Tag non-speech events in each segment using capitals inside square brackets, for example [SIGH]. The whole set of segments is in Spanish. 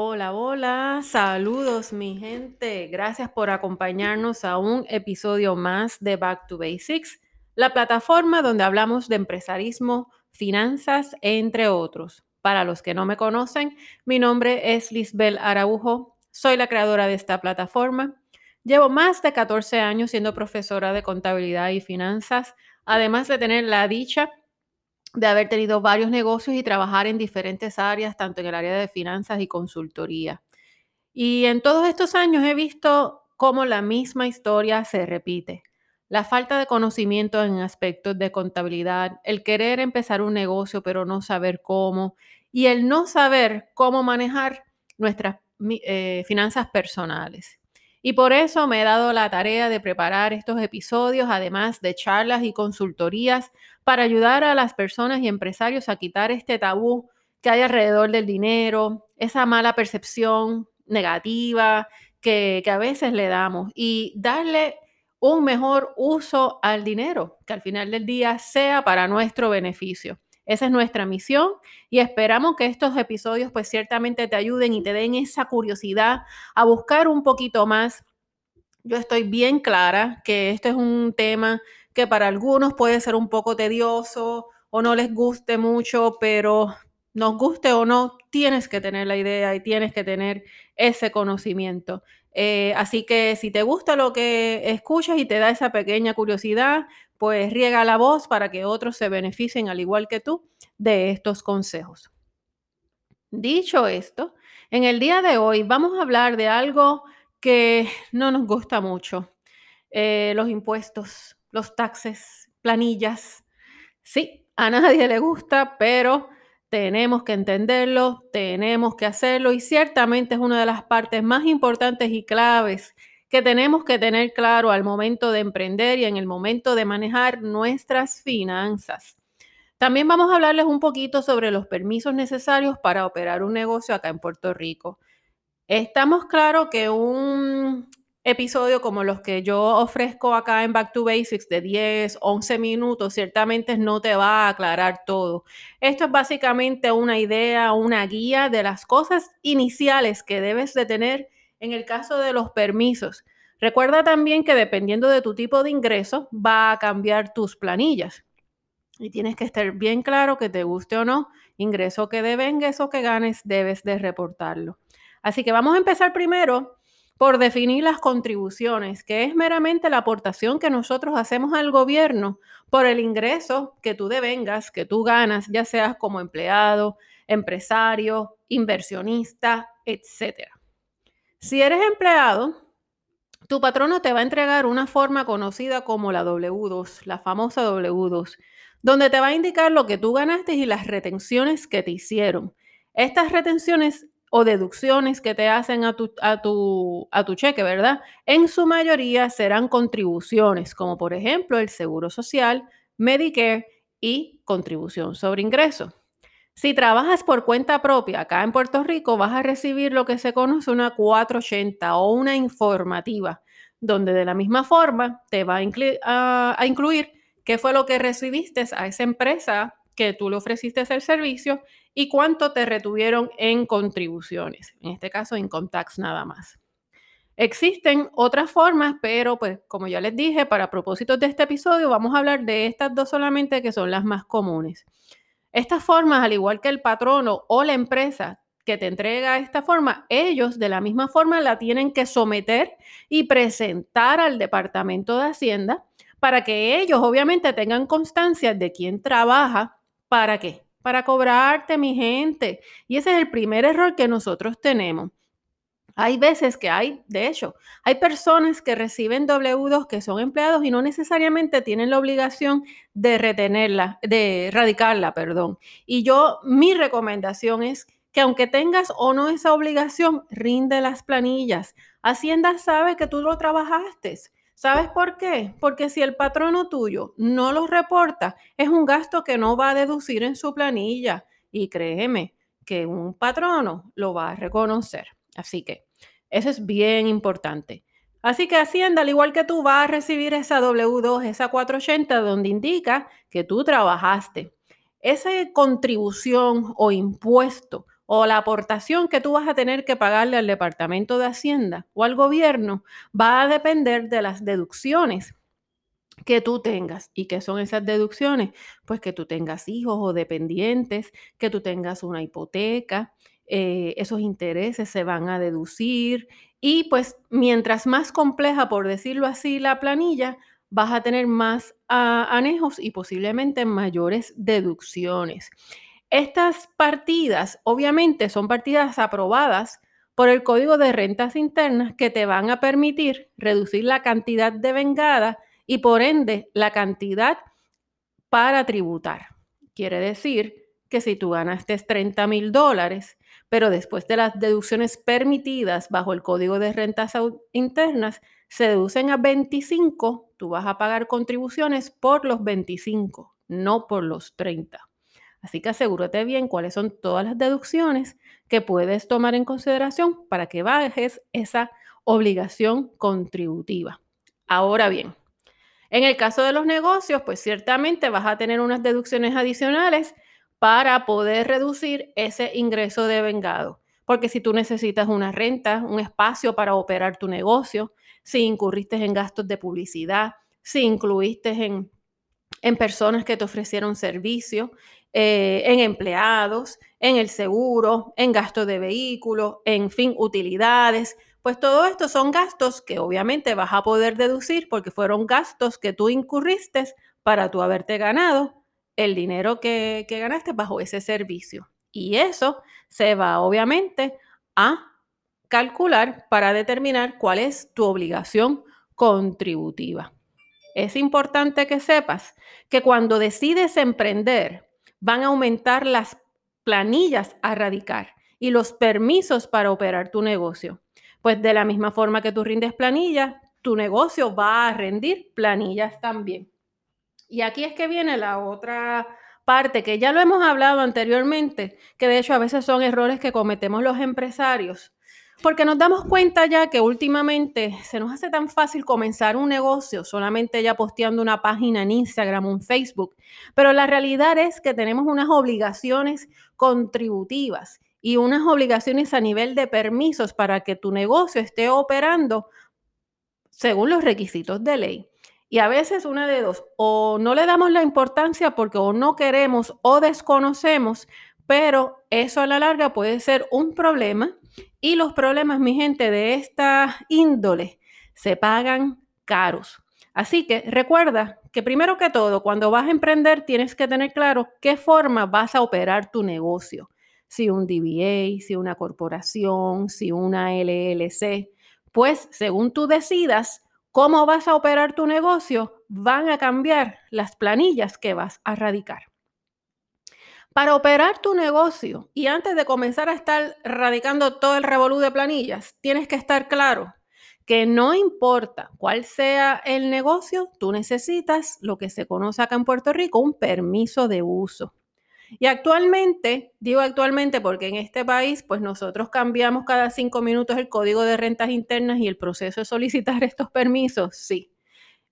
Hola, hola, saludos mi gente. Gracias por acompañarnos a un episodio más de Back to Basics, la plataforma donde hablamos de empresarismo, finanzas, entre otros. Para los que no me conocen, mi nombre es Lisbel Araujo, soy la creadora de esta plataforma. Llevo más de 14 años siendo profesora de contabilidad y finanzas, además de tener la dicha de haber tenido varios negocios y trabajar en diferentes áreas, tanto en el área de finanzas y consultoría. Y en todos estos años he visto cómo la misma historia se repite. La falta de conocimiento en aspectos de contabilidad, el querer empezar un negocio pero no saber cómo y el no saber cómo manejar nuestras eh, finanzas personales. Y por eso me he dado la tarea de preparar estos episodios, además de charlas y consultorías, para ayudar a las personas y empresarios a quitar este tabú que hay alrededor del dinero, esa mala percepción negativa que, a veces le damos y darle un mejor uso al dinero, que al final del día sea para nuestro beneficio. Esa es nuestra misión y esperamos que estos episodios pues ciertamente te ayuden y te den esa curiosidad a buscar un poquito más. Yo estoy bien clara que este es un tema que para algunos puede ser un poco tedioso o no les guste mucho, pero nos guste o no, tienes que tener la idea y tienes que tener ese conocimiento. Eh, así que si te gusta lo que escuchas y te da esa pequeña curiosidad, pues riega la voz para que otros se beneficien, al igual que tú, de estos consejos. Dicho esto, en el día de hoy vamos a hablar de algo que no nos gusta mucho, eh, los impuestos, los taxes, planillas. Sí, a nadie le gusta, pero tenemos que entenderlo, tenemos que hacerlo y ciertamente es una de las partes más importantes y claves que tenemos que tener claro al momento de emprender y en el momento de manejar nuestras finanzas. También vamos a hablarles un poquito sobre los permisos necesarios para operar un negocio acá en Puerto Rico. Estamos claros que un episodio como los que yo ofrezco acá en Back to Basics de 10, 11 minutos, ciertamente no te va a aclarar todo. Esto es básicamente una idea, una guía de las cosas iniciales que debes de tener en el caso de los permisos. Recuerda también que dependiendo de tu tipo de ingreso va a cambiar tus planillas. Y tienes que estar bien claro que te guste o no, ingreso que devengues o que ganes, debes de reportarlo. Así que vamos a empezar primero por definir las contribuciones, que es meramente la aportación que nosotros hacemos al gobierno por el ingreso que tú devengas, que tú ganas, ya seas como empleado, empresario, inversionista, etc. Si eres empleado, tu patrono te va a entregar una forma conocida como la W2, la famosa W2, donde te va a indicar lo que tú ganaste y las retenciones que te hicieron. Estas retenciones o deducciones que te hacen a tu, a, tu, a tu cheque, ¿verdad? En su mayoría serán contribuciones, como por ejemplo el Seguro Social, Medicare y contribución sobre ingreso. Si trabajas por cuenta propia acá en Puerto Rico, vas a recibir lo que se conoce una 480 o una informativa, donde de la misma forma te va a, incluir qué fue lo que recibiste a esa empresa que tú le ofreciste el servicio y cuánto te retuvieron en contribuciones, en este caso income tax nada más. Existen otras formas, pero pues como ya les dije, para propósitos de este episodio vamos a hablar de estas dos solamente que son las más comunes. Estas formas, al igual que el patrono o la empresa que te entrega esta forma, ellos de la misma forma la tienen que someter y presentar al Departamento de Hacienda para que ellos obviamente tengan constancia de quién trabaja ¿Para qué? Para cobrarte, mi gente. Y ese es el primer error que nosotros tenemos. Hay veces que hay, de hecho, hay personas que reciben W2 que son empleados y no necesariamente tienen la obligación de retenerla, de radicarla, perdón. Y yo, mi recomendación es que aunque tengas o no esa obligación, rinde las planillas. Hacienda sabe que tú lo trabajaste. ¿Sabes por qué? Porque si el patrono tuyo no lo reporta, es un gasto que no va a deducir en su planilla. Y créeme que un patrono lo va a reconocer. Así que eso es bien importante. Así que Hacienda, al igual que tú, va a recibir esa W2, esa 480, donde indica que tú trabajaste. Esa contribución o impuesto o la aportación que tú vas a tener que pagarle al Departamento de Hacienda o al gobierno va a depender de las deducciones que tú tengas. ¿Y qué son esas deducciones? Pues que tú tengas hijos o dependientes, que tú tengas una hipoteca, eh, esos intereses se van a deducir y pues mientras más compleja, por decirlo así, la planilla, vas a tener más anejos y posiblemente mayores deducciones. Estas partidas, obviamente, son partidas aprobadas por el Código de Rentas Internas que te van a permitir reducir la cantidad de vengada y por ende la cantidad para tributar. Quiere decir que si tú ganaste 30 mil dólares, pero después de las deducciones permitidas bajo el Código de Rentas Internas se deducen a 25, tú vas a pagar contribuciones por los 25, no por los 30. Así que asegúrate bien cuáles son todas las deducciones que puedes tomar en consideración para que bajes esa obligación contributiva. Ahora bien, en el caso de los negocios, pues ciertamente vas a tener unas deducciones adicionales para poder reducir ese ingreso de vengado. Porque si tú necesitas una renta, un espacio para operar tu negocio, si incurriste en gastos de publicidad, si incluiste en, en personas que te ofrecieron servicio, eh, en empleados, en el seguro, en gastos de vehículo, en fin, utilidades, pues todo esto son gastos que obviamente vas a poder deducir porque fueron gastos que tú incurriste para tú haberte ganado el dinero que, ganaste bajo ese servicio. Y eso se va obviamente a calcular para determinar cuál es tu obligación contributiva. Es importante que sepas que cuando decides emprender, van a aumentar las planillas a radicar y los permisos para operar tu negocio. Pues de la misma forma que tú rindes planillas, tu negocio va a rendir planillas también. Y aquí es que viene la otra parte que ya lo hemos hablado anteriormente, que de hecho a veces son errores que cometemos los empresarios, porque nos damos cuenta ya que últimamente se nos hace tan fácil comenzar un negocio solamente ya posteando una página en Instagram o en Facebook, pero la realidad es que tenemos unas obligaciones contributivas y unas obligaciones a nivel de permisos para que tu negocio esté operando según los requisitos de ley. Y a veces una de dos, o no le damos la importancia porque o no queremos o desconocemos, pero eso a la larga puede ser un problema y los problemas, mi gente, de esta índole se pagan caros. Así que recuerda que primero que todo, cuando vas a emprender, tienes que tener claro qué forma vas a operar tu negocio si un DBA, si una corporación, si una LLC. Pues según tú decidas cómo vas a operar tu negocio, van a cambiar las planillas que vas a radicar. Para operar tu negocio y antes de comenzar a estar radicando todo el revolú de planillas, tienes que estar claro que no importa cuál sea el negocio, tú necesitas lo que se conoce acá en Puerto Rico, un permiso de uso. Y actualmente, digo actualmente porque en este país, pues nosotros cambiamos cada cinco minutos el código de rentas internas y el proceso de solicitar [LAUGHS] estos permisos, sí,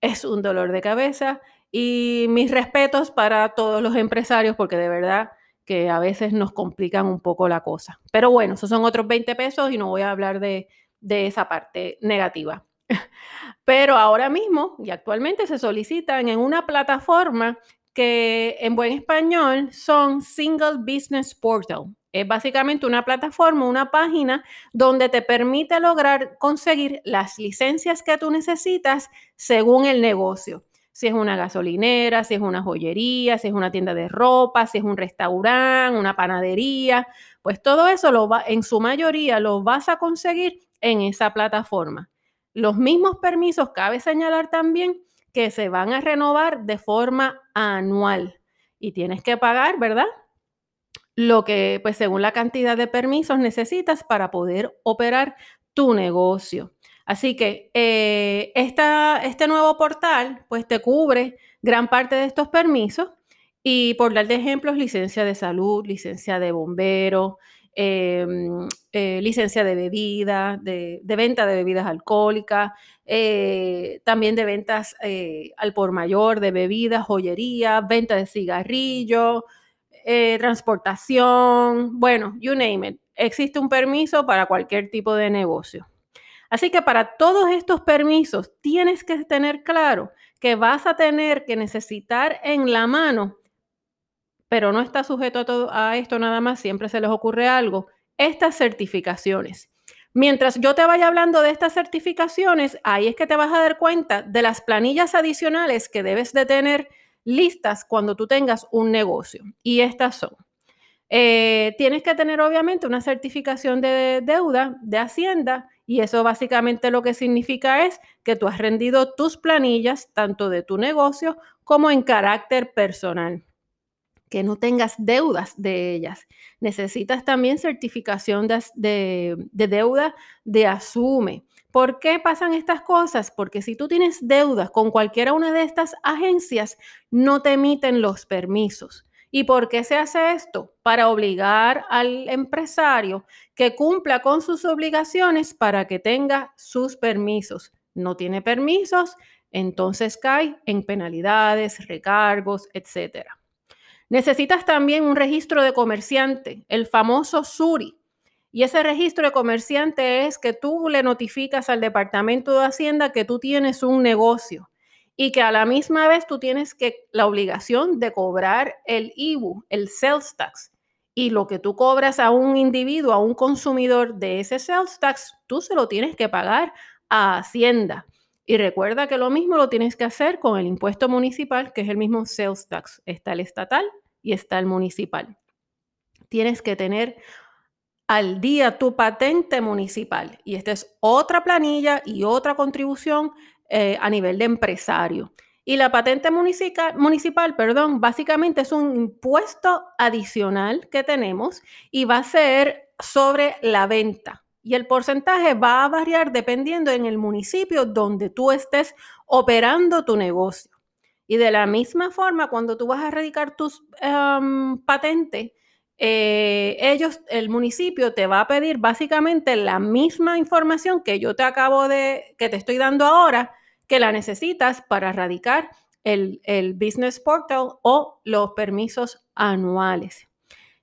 es un dolor de cabeza. Y mis respetos para todos los empresarios, porque de verdad que a veces nos complican un poco la cosa. Pero bueno, esos son otros 20 pesos y no voy a hablar de, de esa parte negativa. [LAUGHS] Pero ahora mismo y actualmente se solicitan en una plataforma que en buen español son Single Business Portal. Es básicamente una plataforma, una página donde te permite lograr conseguir las licencias que tú necesitas según el negocio. Si es una gasolinera, si es una joyería, si es una tienda de ropa, si es un restaurante, una panadería, pues todo eso lo va, en su mayoría lo vas a conseguir en esa plataforma. Los mismos permisos, cabe señalar también, que se van a renovar de forma anual y tienes que pagar, ¿verdad? Lo que, pues según la cantidad de permisos necesitas para poder operar tu negocio. Así que eh, este nuevo portal, pues te cubre gran parte de estos permisos y por dar de ejemplos, licencia de salud, licencia de bombero, Em, eh, licencia de bebida, de, venta de bebidas alcohólicas, eh, también de ventas eh, al por mayor de bebidas, joyería, venta de cigarrillos, transportación, bueno, you name it. Existe un permiso para cualquier tipo de negocio. Así que para todos estos permisos tienes que tener claro que vas a tener que necesitar en la mano, pero no está sujeto a, esto nada más, siempre se les ocurre algo, estas certificaciones. Mientras yo te vaya hablando de estas certificaciones, ahí es que te vas a dar cuenta de las planillas adicionales que debes de tener listas cuando tú tengas un negocio. Y estas son eh, tienes que tener obviamente una certificación de deuda de Hacienda y eso básicamente lo que significa es que tú has rendido tus planillas tanto de tu negocio como en carácter personal que no tengas deudas de ellas. Necesitas también certificación de, de, deuda de Asume. ¿Por qué pasan estas cosas? Porque si tú tienes deudas con cualquiera una de estas agencias, no te emiten los permisos. ¿Y por qué se hace esto? Para obligar al empresario que cumpla con sus obligaciones para que tenga sus permisos. No tiene permisos, entonces cae en penalidades, recargos, etc. Necesitas también un registro de comerciante, el famoso SURI. Y ese registro de comerciante es que tú le notificas al Departamento de Hacienda que tú tienes un negocio y que a la misma vez tú tienes que la obligación de cobrar el IBU, el sales tax. Y lo que tú cobras a un individuo, a un consumidor de ese sales tax, tú se lo tienes que pagar a Hacienda. Y recuerda que lo mismo lo tienes que hacer con el impuesto municipal, que es el mismo sales tax. Está el estatal y está el municipal. Tienes que tener al día tu patente municipal. Y esta es otra planilla y otra contribución eh, a nivel de empresario. Y la patente municipal, municipal, perdón, básicamente es un impuesto adicional que tenemos y va a ser sobre la venta. Y el porcentaje va a variar dependiendo en el municipio donde tú estés operando tu negocio. Y de la misma forma, cuando tú vas a radicar tus em, patentes, eh, ellos, el municipio te va a pedir básicamente la misma información que yo te acabo de, que te estoy dando ahora, que la necesitas para radicar el, Business Portal o los permisos anuales.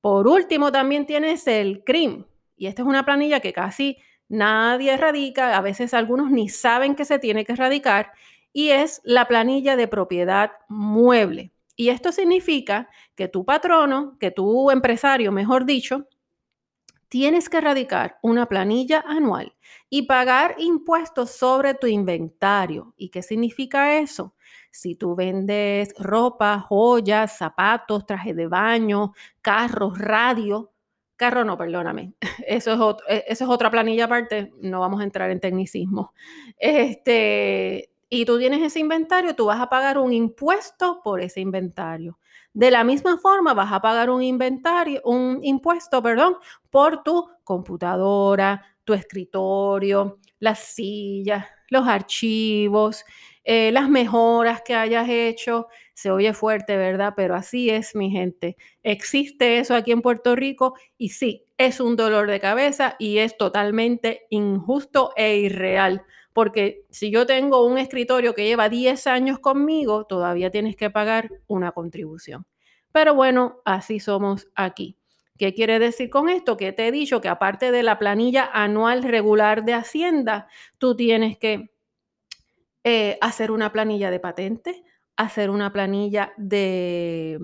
Por último, también tienes el CRIM. Y esta es una planilla que casi nadie radica, a veces algunos ni saben que se tiene que radicar, y es la planilla de propiedad mueble. Y esto significa que tu patrono, que tu empresario, mejor dicho, tienes que radicar una planilla anual y pagar impuestos sobre tu inventario. ¿Y qué significa eso? Si tú vendes ropa, joyas, zapatos, trajes de baño, carros, radio, carro no, perdóname, [LAUGHS] eso es, e, eso es otra planilla aparte, no vamos a entrar en tecnicismo. Este, y tú tienes ese inventario, tú vas a pagar un impuesto por ese inventario. De la misma forma, vas a pagar un inventario, un impuesto, perdón, por tu computadora, tu escritorio, las sillas, los archivos, eh, las mejoras que hayas hecho. Se oye fuerte, ¿verdad? Pero así es, mi gente. Existe eso aquí en Puerto Rico y sí, es un dolor de cabeza y es totalmente injusto e irreal porque si yo tengo un escritorio que lleva 10 años conmigo, todavía tienes que pagar una contribución. Pero bueno, así somos aquí. ¿Qué quiere decir con esto? Que te he dicho que aparte de la planilla anual regular de Hacienda, tú tienes que eh, hacer una planilla de patente, hacer una planilla de,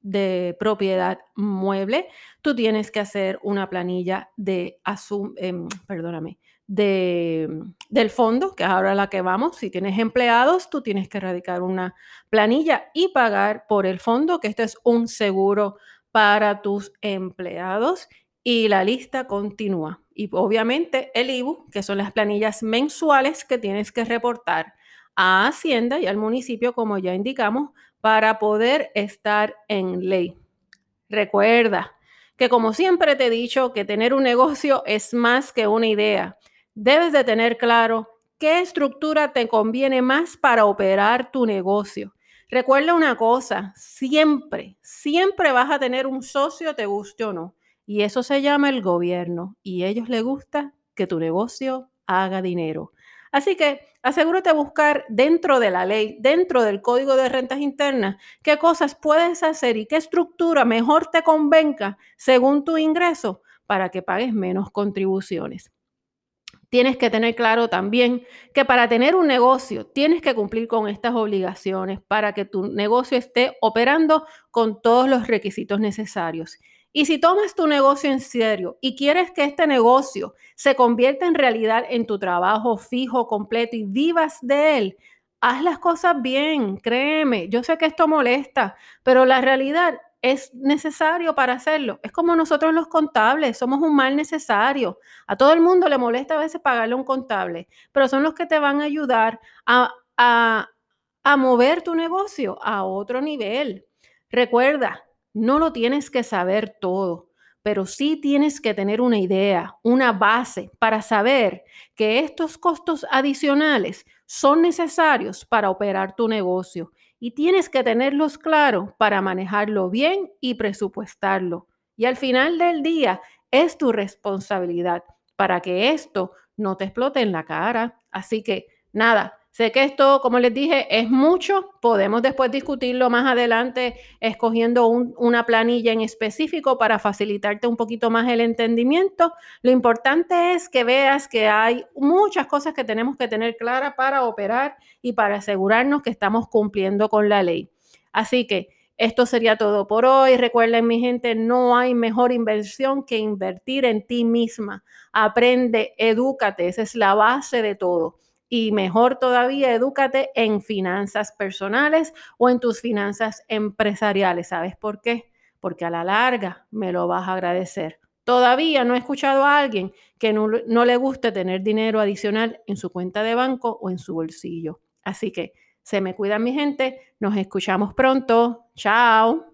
de propiedad mueble, tú tienes que hacer una planilla de, asum em, perdóname, de, del fondo, que es ahora la que vamos. Si tienes empleados, tú tienes que radicar una planilla y pagar por el fondo, que este es un seguro para tus empleados. Y la lista continúa. Y obviamente el IBU, que son las planillas mensuales que tienes que reportar a Hacienda y al municipio, como ya indicamos, para poder estar en ley. Recuerda que como siempre te he dicho, que tener un negocio es más que una idea debes de tener claro qué estructura te conviene más para operar tu negocio. Recuerda una cosa, siempre, siempre vas a tener un socio, te guste o no. Y eso se llama el gobierno. Y a ellos les gusta que tu negocio haga dinero. Así que asegúrate de buscar dentro de la ley, dentro del código de rentas internas, qué cosas puedes hacer y qué estructura mejor te convenga según tu ingreso para que pagues menos contribuciones. Tienes que tener claro también que para tener un negocio tienes que cumplir con estas obligaciones para que tu negocio esté operando con todos los requisitos necesarios. Y si tomas tu negocio en serio y quieres que este negocio se convierta en realidad en tu trabajo fijo, completo y vivas de él, haz las cosas bien, créeme. Yo sé que esto molesta, pero la realidad es necesario para hacerlo. Es como nosotros los contables, somos un mal necesario. A todo el mundo le molesta a veces pagarle un contable, pero son los que te van a ayudar a, a, a mover tu negocio a otro nivel. Recuerda, no lo tienes que saber todo, pero sí tienes que tener una idea, una base para saber que estos costos adicionales son necesarios para operar tu negocio y tienes que tenerlos claros para manejarlo bien y presupuestarlo. Y al final del día es tu responsabilidad para que esto no te explote en la cara. Así que nada, sé que esto, como les dije, es mucho. Podemos después discutirlo más adelante escogiendo una planilla en específico para facilitarte un poquito más el entendimiento. Lo importante es que veas que hay muchas cosas que tenemos que tener claras para operar y para asegurarnos que estamos cumpliendo con la ley. Así que esto sería todo por hoy. Recuerden, mi gente, no hay mejor inversión que invertir en ti misma. Aprende, edúcate, esa es la base de todo. Y mejor todavía, edúcate en finanzas personales o en tus finanzas empresariales. ¿Sabes por qué? Porque a la larga me lo vas a agradecer. Todavía no he escuchado a alguien que no, no le guste tener dinero adicional en su cuenta de banco o en su bolsillo. Así que se me cuida mi gente. Nos escuchamos pronto. Chao.